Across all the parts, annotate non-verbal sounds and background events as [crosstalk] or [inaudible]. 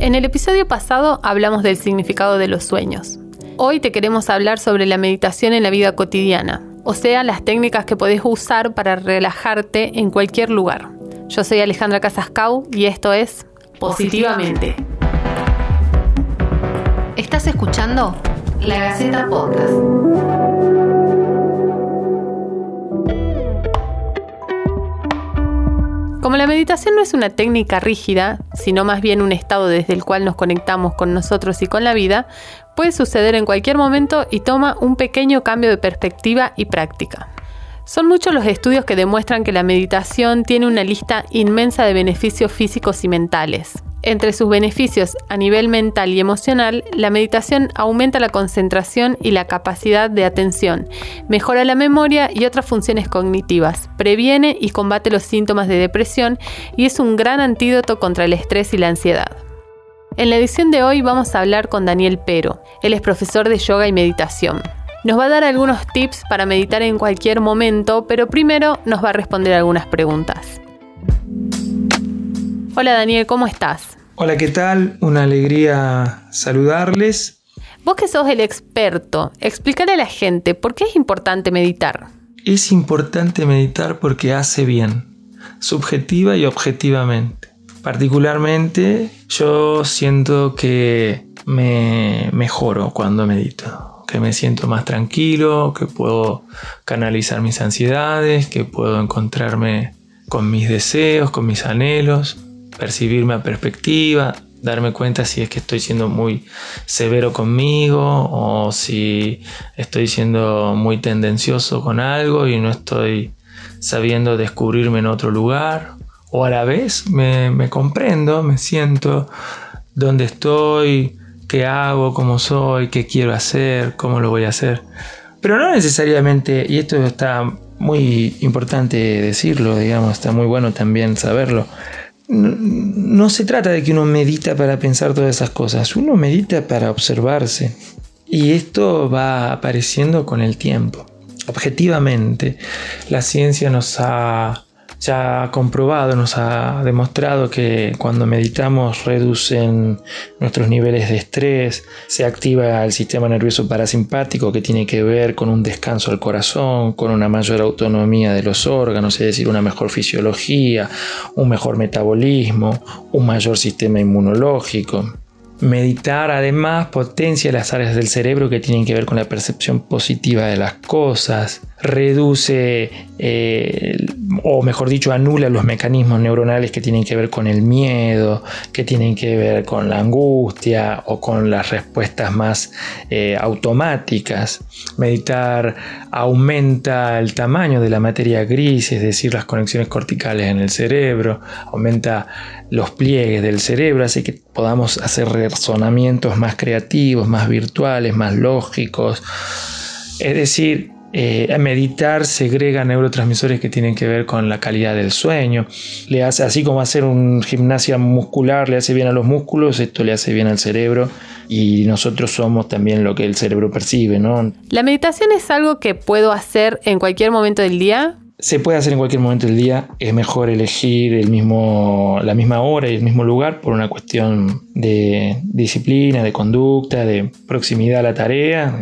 En el episodio pasado hablamos del significado de los sueños. Hoy te queremos hablar sobre la meditación en la vida cotidiana, o sea, las técnicas que podés usar para relajarte en cualquier lugar. Yo soy Alejandra Casascau y esto es Positivamente. Estás escuchando La Gaceta Podcast. Como la meditación no es una técnica rígida, sino más bien un estado desde el cual nos conectamos con nosotros y con la vida, puede suceder en cualquier momento y toma un pequeño cambio de perspectiva y práctica. Son muchos los estudios que demuestran que la meditación tiene una lista inmensa de beneficios físicos y mentales. Entre sus beneficios a nivel mental y emocional, la meditación aumenta la concentración y la capacidad de atención, mejora la memoria y otras funciones cognitivas, previene y combate los síntomas de depresión y es un gran antídoto contra el estrés y la ansiedad. En la edición de hoy vamos a hablar con Daniel Pero. Él es profesor de yoga y meditación. Nos va a dar algunos tips para meditar en cualquier momento, pero primero nos va a responder algunas preguntas. Hola Daniel, ¿cómo estás? Hola, ¿qué tal? Una alegría saludarles. Vos que sos el experto, explícale a la gente por qué es importante meditar. Es importante meditar porque hace bien, subjetiva y objetivamente. Particularmente yo siento que me mejoro cuando medito, que me siento más tranquilo, que puedo canalizar mis ansiedades, que puedo encontrarme con mis deseos, con mis anhelos percibirme a perspectiva, darme cuenta si es que estoy siendo muy severo conmigo o si estoy siendo muy tendencioso con algo y no estoy sabiendo descubrirme en otro lugar. O a la vez me, comprendo, me siento dónde estoy, qué hago, cómo soy, qué quiero hacer, cómo lo voy a hacer. Pero no necesariamente, y esto está muy importante decirlo, digamos, está muy bueno también saberlo no, se trata de que uno medita para pensar todas esas cosas, uno medita para observarse. Y esto va apareciendo con el tiempo. Objetivamente, la ciencia nos ha ya ha comprobado, nos ha demostrado que cuando meditamos reducen nuestros niveles de estrés, se activa el sistema nervioso parasimpático que tiene que ver con un descanso al corazón, con una mayor autonomía de los órganos, es decir, una mejor fisiología, un mejor metabolismo, un mayor sistema inmunológico. Meditar además potencia las áreas del cerebro que tienen que ver con la percepción positiva de las cosas, reduce eh, o mejor dicho anula los mecanismos neuronales que tienen que ver con el miedo, que tienen que ver con la angustia o con las respuestas más eh, automáticas. Meditar aumenta el tamaño de la materia gris, es decir, las conexiones corticales en el cerebro, aumenta los pliegues del cerebro, hace que podamos hacer razonamientos más creativos, más virtuales, más lógicos. Es decir, eh, meditar segrega neurotransmisores que tienen que ver con la calidad del sueño. Le hace, así como hacer un gimnasia muscular le hace bien a los músculos, esto le hace bien al cerebro y nosotros somos también lo que el cerebro percibe, ¿no? ¿La meditación es algo que puedo hacer en cualquier momento del día? Se puede hacer en cualquier momento del día, es mejor elegir el mismo, la misma hora y el mismo lugar por una cuestión de disciplina, de conducta, de proximidad a la tarea.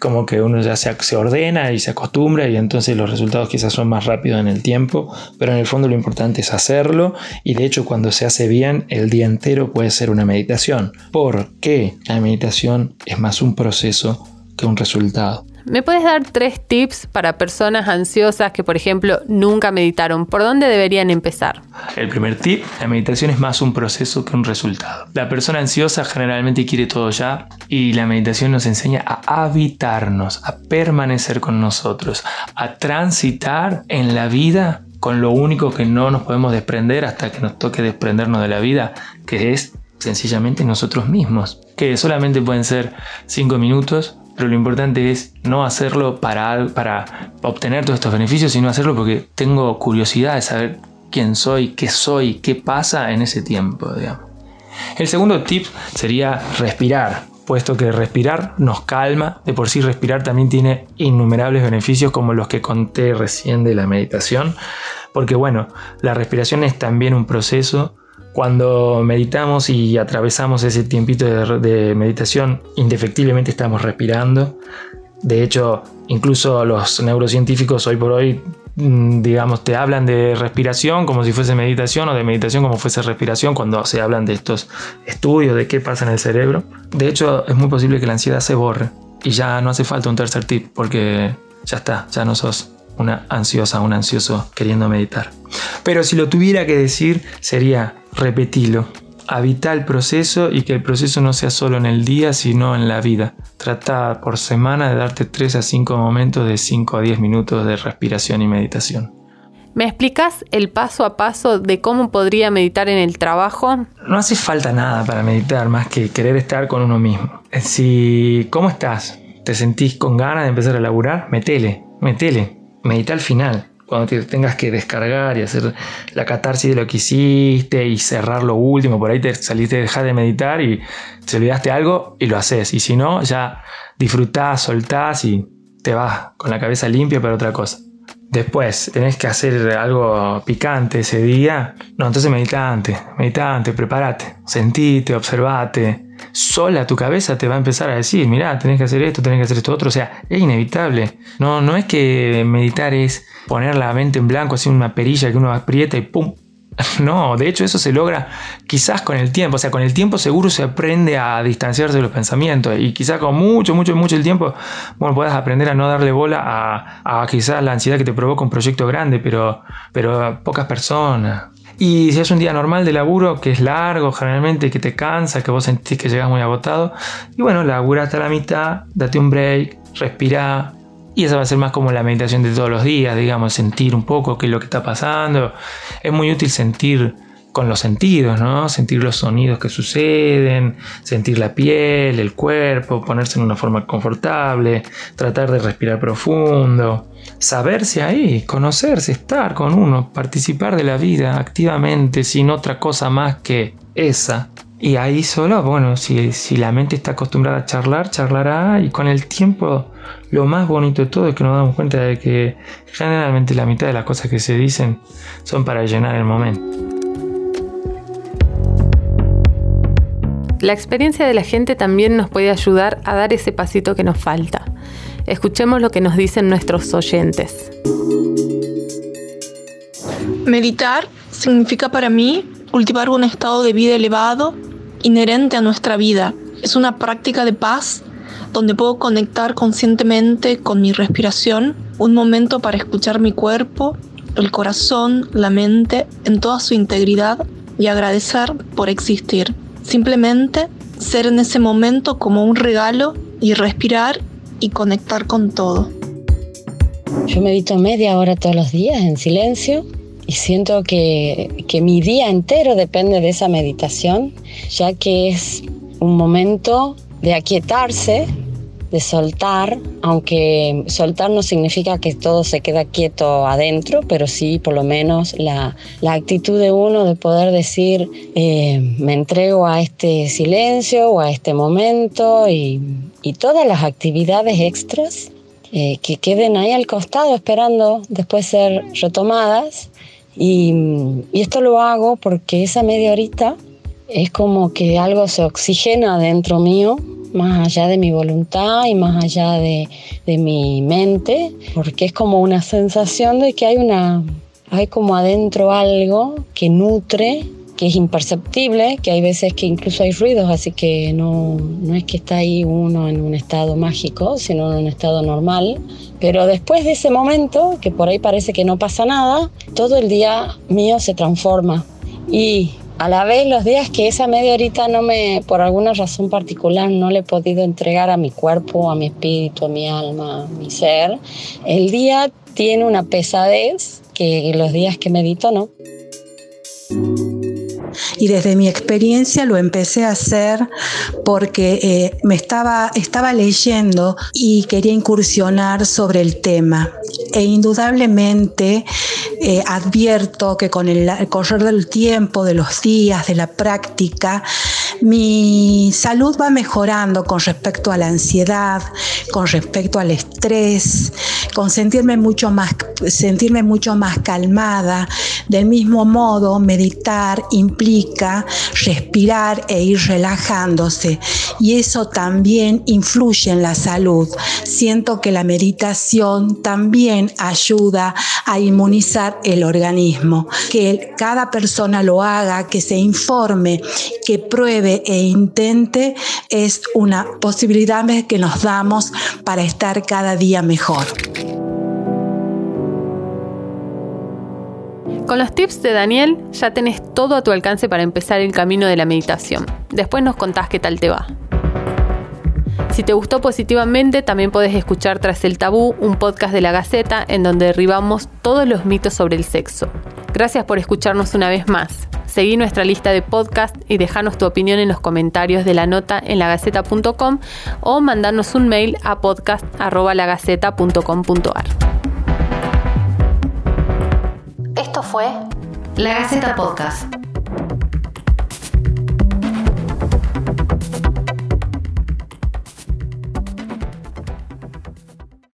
Como que uno ya se, se ordena y se acostumbra y entonces los resultados quizás son más rápidos en el tiempo, pero en el fondo lo importante es hacerlo y de hecho cuando se hace bien el día entero puede ser una meditación, porque la meditación es más un proceso que un resultado. ¿Me puedes dar tres tips para personas ansiosas que, por ejemplo, nunca meditaron? ¿Por dónde deberían empezar? El primer tip, la meditación es más un proceso que un resultado. La persona ansiosa generalmente quiere todo ya y la meditación nos enseña a habitarnos, a permanecer con nosotros, a transitar en la vida con lo único que no nos podemos desprender hasta que nos toque desprendernos de la vida, que es sencillamente nosotros mismos, que solamente pueden ser cinco minutos pero lo importante es no hacerlo para, para obtener todos estos beneficios, sino hacerlo porque tengo curiosidad de saber quién soy, qué soy, qué pasa en ese tiempo. El segundo tip sería respirar, puesto que respirar nos calma, de por sí respirar también tiene innumerables beneficios como los que conté recién de la meditación, porque bueno, la respiración es también un proceso Cuando meditamos y atravesamos ese tiempito de, meditación, indefectiblemente estamos respirando. De hecho, incluso los neurocientíficos hoy por hoy, mm, digamos, te hablan de respiración como si fuese meditación o de meditación como fuese respiración cuando se hablan de estos estudios de qué pasa en el cerebro. De hecho, es muy posible que la ansiedad se borre y ya no hace falta un tercer tip porque ya está, ya no sos una ansiosa, un ansioso queriendo meditar. Pero si lo tuviera que decir, sería repetilo. Habita el proceso y que el proceso no sea solo en el día, sino en la vida. Trata por semana de darte 3 a 5 momentos de 5 a 10 minutos de respiración y meditación. ¿Me explicas el paso a paso de cómo podría meditar en el trabajo? No hace falta nada para meditar más que querer estar con uno mismo. Si, ¿cómo estás? ¿Te sentís con ganas de empezar a laburar? Metele, metele. Medita al final cuando te tengas que descargar y hacer la catarsis de lo que hiciste y cerrar lo último, por ahí te saliste, dejar de meditar y te olvidaste algo y lo haces. Y si no, ya disfrutás, soltás y te vas con la cabeza limpia para otra cosa. Después, tenés que hacer algo picante ese día. No, entonces medita antes, medita antes, prepárate, sentite, observate. Sola tu cabeza te va a empezar a decir, mirá, tenés que hacer esto, tenés que hacer esto otro. O sea, es inevitable. No, no es que meditar es poner la mente en blanco, así una perilla que uno aprieta y ¡pum! [laughs] No, de hecho eso se logra quizás con el tiempo, o sea, con el tiempo seguro se aprende a distanciarse de los pensamientos y quizás con mucho, mucho, mucho el tiempo, bueno, puedas aprender a no darle bola a, a quizás la ansiedad que te provoca un proyecto grande, pero, pero pocas personas. Y si es un día normal de laburo, que es largo generalmente, que te cansa, que vos sentís que llegas muy agotado, y bueno, labura hasta la mitad, date un break, respira, y esa va a ser más como la meditación de todos los días, digamos, sentir un poco qué es lo que está pasando. Es muy útil sentir con los sentidos, ¿no? Sentir los sonidos que suceden, sentir la piel, el cuerpo, ponerse en una forma confortable, tratar de respirar profundo, saberse ahí, conocerse, estar con uno, participar de la vida activamente sin otra cosa más que esa. Y ahí solo, bueno, si, si la mente está acostumbrada a charlar, charlará y con el tiempo lo más bonito de todo es que nos damos cuenta de que generalmente la mitad de las cosas que se dicen son para llenar el momento. La experiencia de la gente también nos puede ayudar a dar ese pasito que nos falta. Escuchemos lo que nos dicen nuestros oyentes. Meditar significa para mí cultivar un estado de vida elevado inherente a nuestra vida. Es una práctica de paz donde puedo conectar conscientemente con mi respiración, un momento para escuchar mi cuerpo, el corazón, la mente en toda su integridad y agradecer por existir. Simplemente ser en ese momento como un regalo y respirar y conectar con todo. Yo medito media hora todos los días en silencio y siento que, que mi día entero depende de esa meditación, ya que es un momento de aquietarse de soltar, aunque soltar no significa que todo se queda quieto adentro, pero sí por lo menos la, actitud de uno de poder decir, eh, me entrego a este silencio o a este momento y, todas las actividades extras eh, que queden ahí al costado esperando después ser retomadas. Y, y esto lo hago porque esa media horita es como que algo se oxigena dentro mío más allá de mi voluntad y más allá de, mi mente, porque es como una sensación de que hay una, hay como adentro algo que nutre, que es imperceptible, que hay veces que incluso hay ruidos, así que no, no es que está ahí uno en un estado mágico, sino en un estado normal. Pero después de ese momento, que por ahí parece que no pasa nada, todo el día mío se transforma. Y a la vez los días que esa media horita no me, por alguna razón particular, no le he podido entregar a mi cuerpo, a mi espíritu, a mi alma, a mi ser, el día tiene una pesadez que los días que medito no y desde mi experiencia lo empecé a hacer porque eh, me estaba, estaba leyendo y quería incursionar sobre el tema. E indudablemente eh, advierto que con el, correr del tiempo, de los días, de la práctica, mi salud va mejorando con respecto a la ansiedad, con respecto al estrés, con sentirme mucho más, sentirme mucho más calmada. Del mismo modo, meditar implica respirar e ir relajándose y eso también influye en la salud. Siento que la meditación también ayuda a inmunizar el organismo, que cada persona lo haga, que se informe, que pruebe e intente es una posibilidad que nos damos para estar cada día mejor. Con los tips de Daniel ya tenés todo a tu alcance para empezar el camino de la meditación. Después nos contás qué tal te va. Si te gustó positivamente, también podés escuchar Tras el Tabú, un podcast de la Gaceta en donde derribamos todos los mitos sobre el sexo. Gracias por escucharnos una vez más. Seguí nuestra lista de podcast y dejanos tu opinión en los comentarios de la nota en lagaceta.com o mandarnos un mail a podcast.lagaceta.com.ar. Esto fue La Gaceta Podcast.